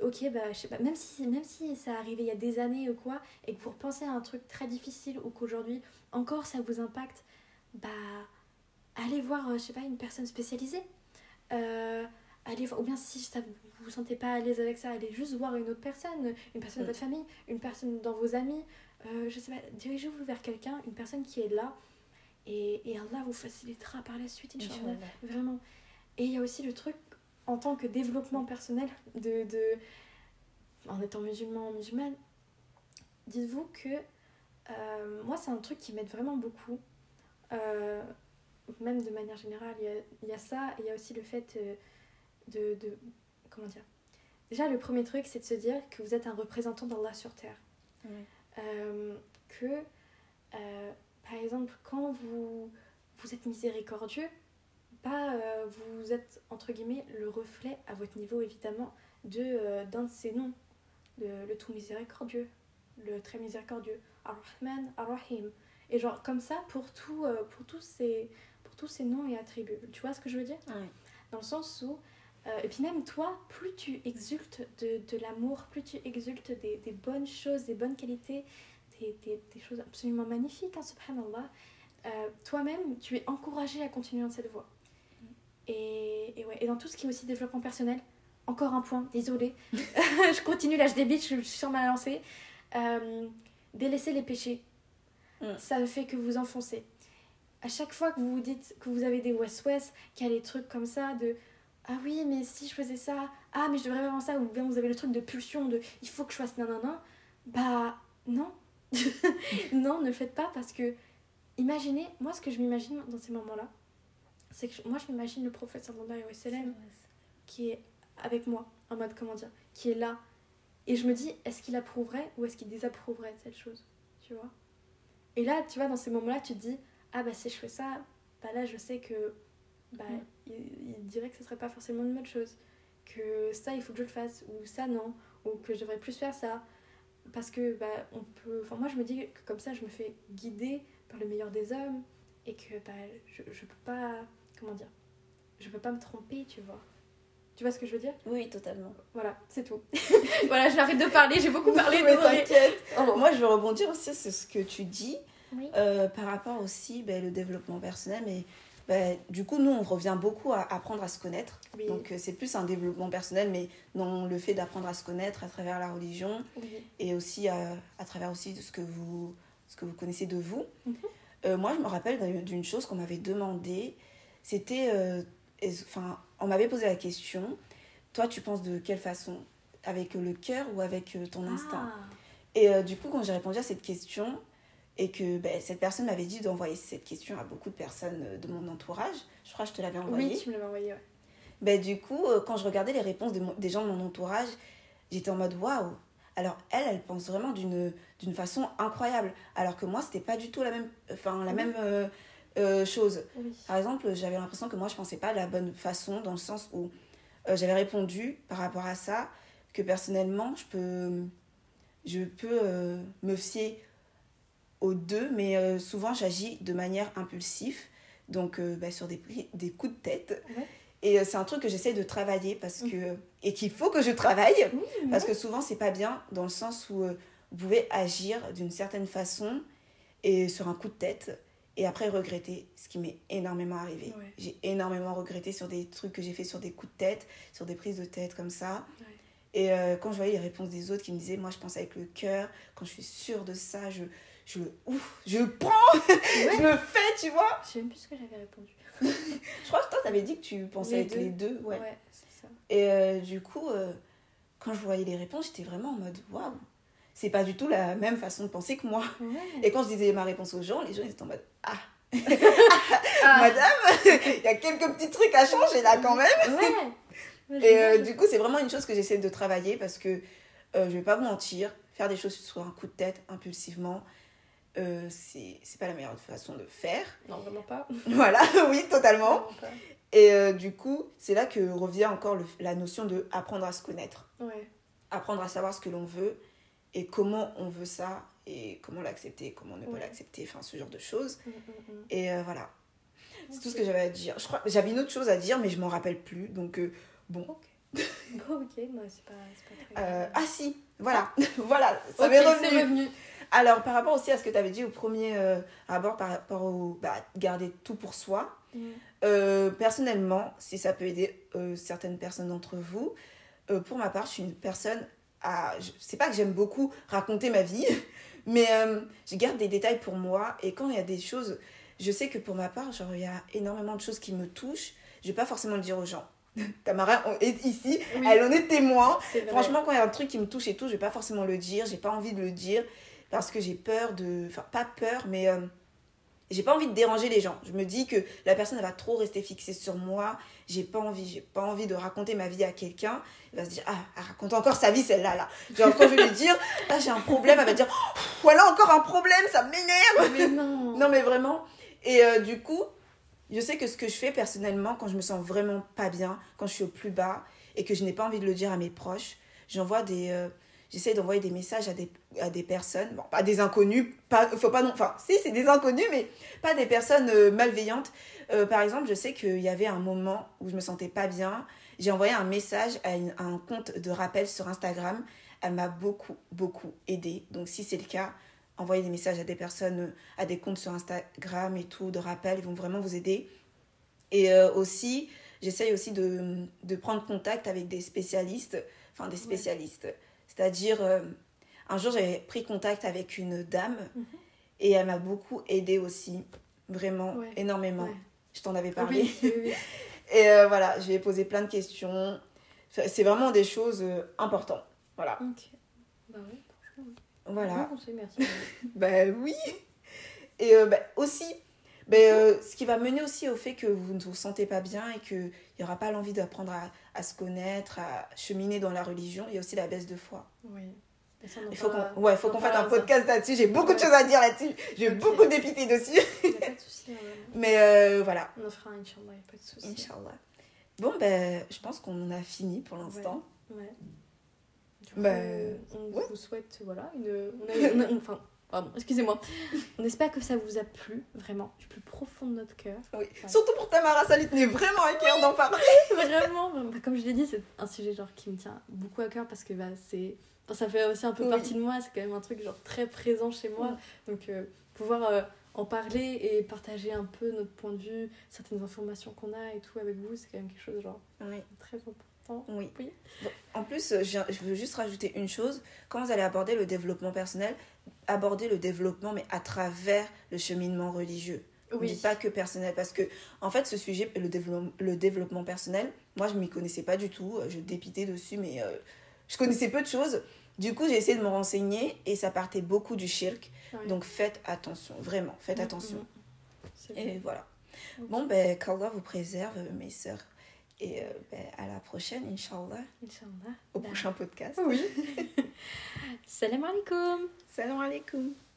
Ok, bah, je sais pas, même si, même si ça arrivait il y a des années ou quoi, et que vous repensez à un truc très difficile ou qu'aujourd'hui encore ça vous impacte, bah, allez voir, euh, je sais pas, une personne spécialisée. Euh, allez voir, ou bien si ça, vous vous sentez pas à l'aise avec ça, allez juste voir une autre personne, une personne de votre famille, une personne dans vos amis. Euh, je sais pas, dirigez-vous vers quelqu'un, une personne qui est là, et, et Allah vous facilitera par la suite, Inch'Allah. Vraiment. Et il y a aussi le truc, en tant que développement personnel, de, de en étant musulman, musulmane, dites-vous que euh, moi, c'est un truc qui m'aide vraiment beaucoup. Euh, même de manière générale, il y a, il y a ça, et il y a aussi le fait euh, de, de. Comment dire Déjà, le premier truc, c'est de se dire que vous êtes un représentant d'Allah sur Terre. Euh, que, euh, par exemple, quand vous, vous êtes miséricordieux, pas, euh, vous êtes, entre guillemets, le reflet, à votre niveau évidemment, de, d'un de ces noms, le, le tout miséricordieux, le très miséricordieux, Ar-Rahman, Ar-Rahim. Et genre, comme ça, pour, tout, pour, tous ces, tous ces noms et attributs. Tu vois ce que je veux dire Ouais. dans le sens où euh, et puis même toi plus tu exultes de, de l'amour plus tu exultes des, des bonnes choses des bonnes qualités des, des, des choses absolument magnifiques hein, subhanallah euh, toi-même tu es encouragé à continuer dans cette voie et, et, ouais, et dans tout ce qui est aussi développement personnel encore un point désolé je continue là je débite je suis sur ma lancée Euh, délaisser les péchés Mm. ça ne fait que vous enfoncer à chaque fois que vous vous dites que vous avez des west-west, qu'il y a des trucs comme ça de ah oui, mais si je faisais ça, ah mais je devrais vraiment ça, ou bien vous avez le truc de pulsion de il faut que je fasse nanana, bah non, non, ne le faites pas parce que imaginez, moi ce que je m'imagine dans ces moments-là, c'est que moi je m'imagine le prophète sallallahu alayhi wa sallam qui est avec moi, en mode comment dire, qui est là, et je me dis est-ce qu'il approuverait ou est-ce qu'il désapprouverait cette chose, tu vois? Et là, tu vois, dans ces moments-là, tu te dis ah bah si je fais ça, bah là je sais que bah Mm. il, il dirait que ce serait pas forcément une bonne chose, que ça il faut que je le fasse ou ça non, ou que je devrais plus faire ça parce que bah on peut, enfin moi je me dis que comme ça je me fais guider par le meilleur des hommes et que bah je, je peux pas comment dire, je peux pas me tromper, tu vois. Tu vois ce que je veux dire? Oui, totalement. Voilà, c'est tout. voilà, j'arrête de parler, j'ai beaucoup parlé. Mais t'inquiète. Moi, je veux rebondir aussi sur ce que tu dis Oui. euh, par rapport aussi ben, le développement personnel. Mais ben, du coup, nous, on revient beaucoup à apprendre à se connaître. Oui. Donc, euh, c'est plus un développement personnel, mais non le fait d'apprendre à se connaître à travers la religion Oui. et aussi à, à travers aussi de ce que vous, ce que vous connaissez de vous. Mhm. Euh, moi, je me rappelle d'un- d'une chose qu'on m'avait demandé. C'était. euh, Enfin, on m'avait posé la question Toi, tu penses de quelle façon? Avec le cœur ou avec euh, ton instinct? Ah. et euh, du coup, quand j'ai répondu à cette question, et que ben, cette personne m'avait dit d'envoyer cette question à beaucoup de personnes euh, de mon entourage, je crois que je te l'avais envoyé. Oui, tu me l'avais envoyé, ouais. Ben, du coup, euh, quand je regardais les réponses de mon- des gens de mon entourage, j'étais en mode waouh! Alors, elle, elle pense vraiment d'une d'une façon incroyable. Alors que moi, c'était pas du tout la même, enfin, la Oui. même euh, euh, chose. Oui. Par exemple, j'avais l'impression que moi, je pensais pas de la bonne façon, dans le sens où euh, j'avais répondu par rapport à ça, que personnellement, je peux, je peux me fier aux deux, mais euh, souvent, j'agis de manière impulsive, donc euh, bah, sur des, coups de tête. Ouais. Et euh, c'est un truc que j'essaie de travailler parce que, et qu'il faut que je travaille, parce que souvent, c'est pas bien dans le sens où vous pouvez agir d'une certaine façon et sur un coup de tête et après regretter, ce qui m'est énormément arrivé. Ouais. J'ai énormément regretté sur des trucs que j'ai fait sur des coups de tête, sur des prises de tête comme ça. Ouais. Et euh, quand je voyais les réponses des autres qui me disaient, moi je pense avec le cœur, quand je suis sûre de ça, je, je ouf, je prends, je le fais, tu vois. Je sais même plus ce que j'avais répondu. Je crois que toi t'avais dit que tu pensais Les deux. les deux, ouais. Ouais, c'est ça. Et euh, du coup, euh, quand je voyais les réponses, j'étais vraiment en mode waouh, c'est pas du tout la même façon de penser que moi. Ouais. Et quand je disais ma réponse aux gens, les gens ils étaient en mode ah, Ah. madame, il y a quelques petits trucs à changer là quand même. Ouais. Et euh, du coup, c'est vraiment une chose que j'essaie de travailler parce que je vais pas vous mentir, faire des choses sur un coup de tête impulsivement, euh, c'est pas la meilleure façon de faire. Non, vraiment pas. Voilà, oui, totalement. Pas. Et euh, du coup, c'est là que revient encore le- la notion de apprendre à se connaître, Ouais. apprendre à savoir ce que l'on veut et comment on veut ça et comment l'accepter, comment ne pas Ouais. l'accepter, enfin ce genre de choses. Mm, mm, mm. Et euh, voilà, c'est tout ce que j'avais à dire. Je crois j'avais une autre chose à dire, mais je m'en rappelle plus. Donc euh, bon. Ok. Bon, ok, moi c'est pas, c'est pas très. Euh, ah si, voilà, voilà, ça m'est revenu. Alors, par rapport aussi à ce que tu avais dit au premier euh, abord, par rapport au bah, garder tout pour soi, Mm. euh, personnellement, si ça peut aider euh, certaines personnes d'entre vous, pour ma part, je suis une personne à. Je sais pas que j'aime beaucoup raconter ma vie, mais je garde des détails pour moi et quand il y a des choses, je sais que pour ma part, genre, il y a énormément de choses qui me touchent, je vais pas forcément le dire aux gens. Tamara est ici, Oui, elle en est témoin. c'est. Franchement, quand il y a un truc qui me touche et tout, je vais pas forcément le dire, j'ai pas envie de le dire parce que j'ai peur de. Enfin, pas peur, mais euh, j'ai pas envie de déranger les gens. Je me dis que la personne elle va trop rester fixée sur moi, j'ai pas envie, j'ai pas envie de raconter ma vie à quelqu'un. Il va se dire, ah, elle raconte encore sa vie celle-là, là. Genre, quand je vais lui dire, ah, j'ai un problème, elle va dire, oh, voilà encore un problème, ça m'énerve. Mais non. Non, mais vraiment. Et euh, du coup, je sais que ce que je fais personnellement, quand je me sens vraiment pas bien, quand je suis au plus bas et que je n'ai pas envie de le dire à mes proches, j'envoie des. euh, J'essaie d'envoyer des messages à des, à des personnes, bon, pas des inconnus, pas, faut pas non, enfin, si, c'est des inconnus, mais pas des personnes euh, malveillantes. Euh, par exemple, je sais qu'il y avait un moment où je me sentais pas bien, j'ai envoyé un message à, une- à un compte de rappel sur Instagram. Elle m'a beaucoup, beaucoup aidée. Donc, si c'est le cas, envoyez des messages à des personnes, euh, à des comptes sur Instagram et tout, de rappel, ils vont vraiment vous aider. Et euh, aussi, j'essaye aussi de, de prendre contact avec des spécialistes, enfin des spécialistes. C'est-à-dire, euh, un jour, j'avais pris contact avec une dame Mhm. et elle m'a beaucoup aidée aussi, vraiment, Ouais. énormément. Ouais. Je t'en avais parlé. Oui, oui, oui. Et euh, voilà, je lui ai posé plein de questions. C'est vraiment des choses euh, importantes. Voilà. Ok. Bah oui. Voilà. Bon conseil, merci. Ben oui. Et ben, aussi, ben, euh, ce qui va mener aussi au fait que vous ne vous sentez pas bien et qu'il n'y aura pas l'envie d'apprendre à, à se connaître, à cheminer dans la religion, il y a aussi la baisse de foi. Oui. Mais Il faut qu'on ouais, faut qu'on fasse un podcast là-dessus. J'ai beaucoup de choses à dire là-dessus. J'ai Ok. beaucoup d'épité dessus. Y a pas de souci. Mais euh, voilà. On en fera un Inch'Allah, y a pas de souci. Inch'Allah. Bon, ben, je pense qu'on en a fini pour l'instant. Ouais. Du coup, Bah, on ouais. vous souhaite voilà une. on a- on a- on- Enfin, pardon, excusez-moi. On espère que ça vous a plu, vraiment, du plus profond de notre cœur. Oui. Surtout pour Tamara, ça lui tenait vraiment à cœur d'en parler. Vraiment, vraiment. Bah, comme je l'ai dit, c'est un sujet genre qui me tient beaucoup à cœur parce que bah, c'est. enfin, ça fait aussi un peu Oui. partie de moi, c'est quand même un truc genre très présent chez moi. Donc euh, pouvoir euh, en parler et partager un peu notre point de vue, certaines informations qu'on a et tout avec vous, c'est quand même quelque chose genre Oui. très important. Oui. Oui. Bon, en plus, euh, je je veux juste rajouter une chose. Quand vous allez aborder le développement personnel, abordez le développement, mais à travers le cheminement religieux. Oui. Pas que personnel. Parce que, en fait, ce sujet, le développement, le développement personnel, moi, je ne m'y connaissais pas du tout. Je dépitais dessus, mais euh, je connaissais peu de choses. Du coup, j'ai essayé de me renseigner et ça partait beaucoup du shirk. Donc, faites attention, vraiment, faites Mm, attention. mm. Vrai. Et voilà. Bon, ben, qu'Allah vous préserve, mes sœurs. Et euh, ben, à la prochaine, Inch'Allah, Inch'Allah. au prochain podcast. Oui. Salam alaikum. Salam alaikum.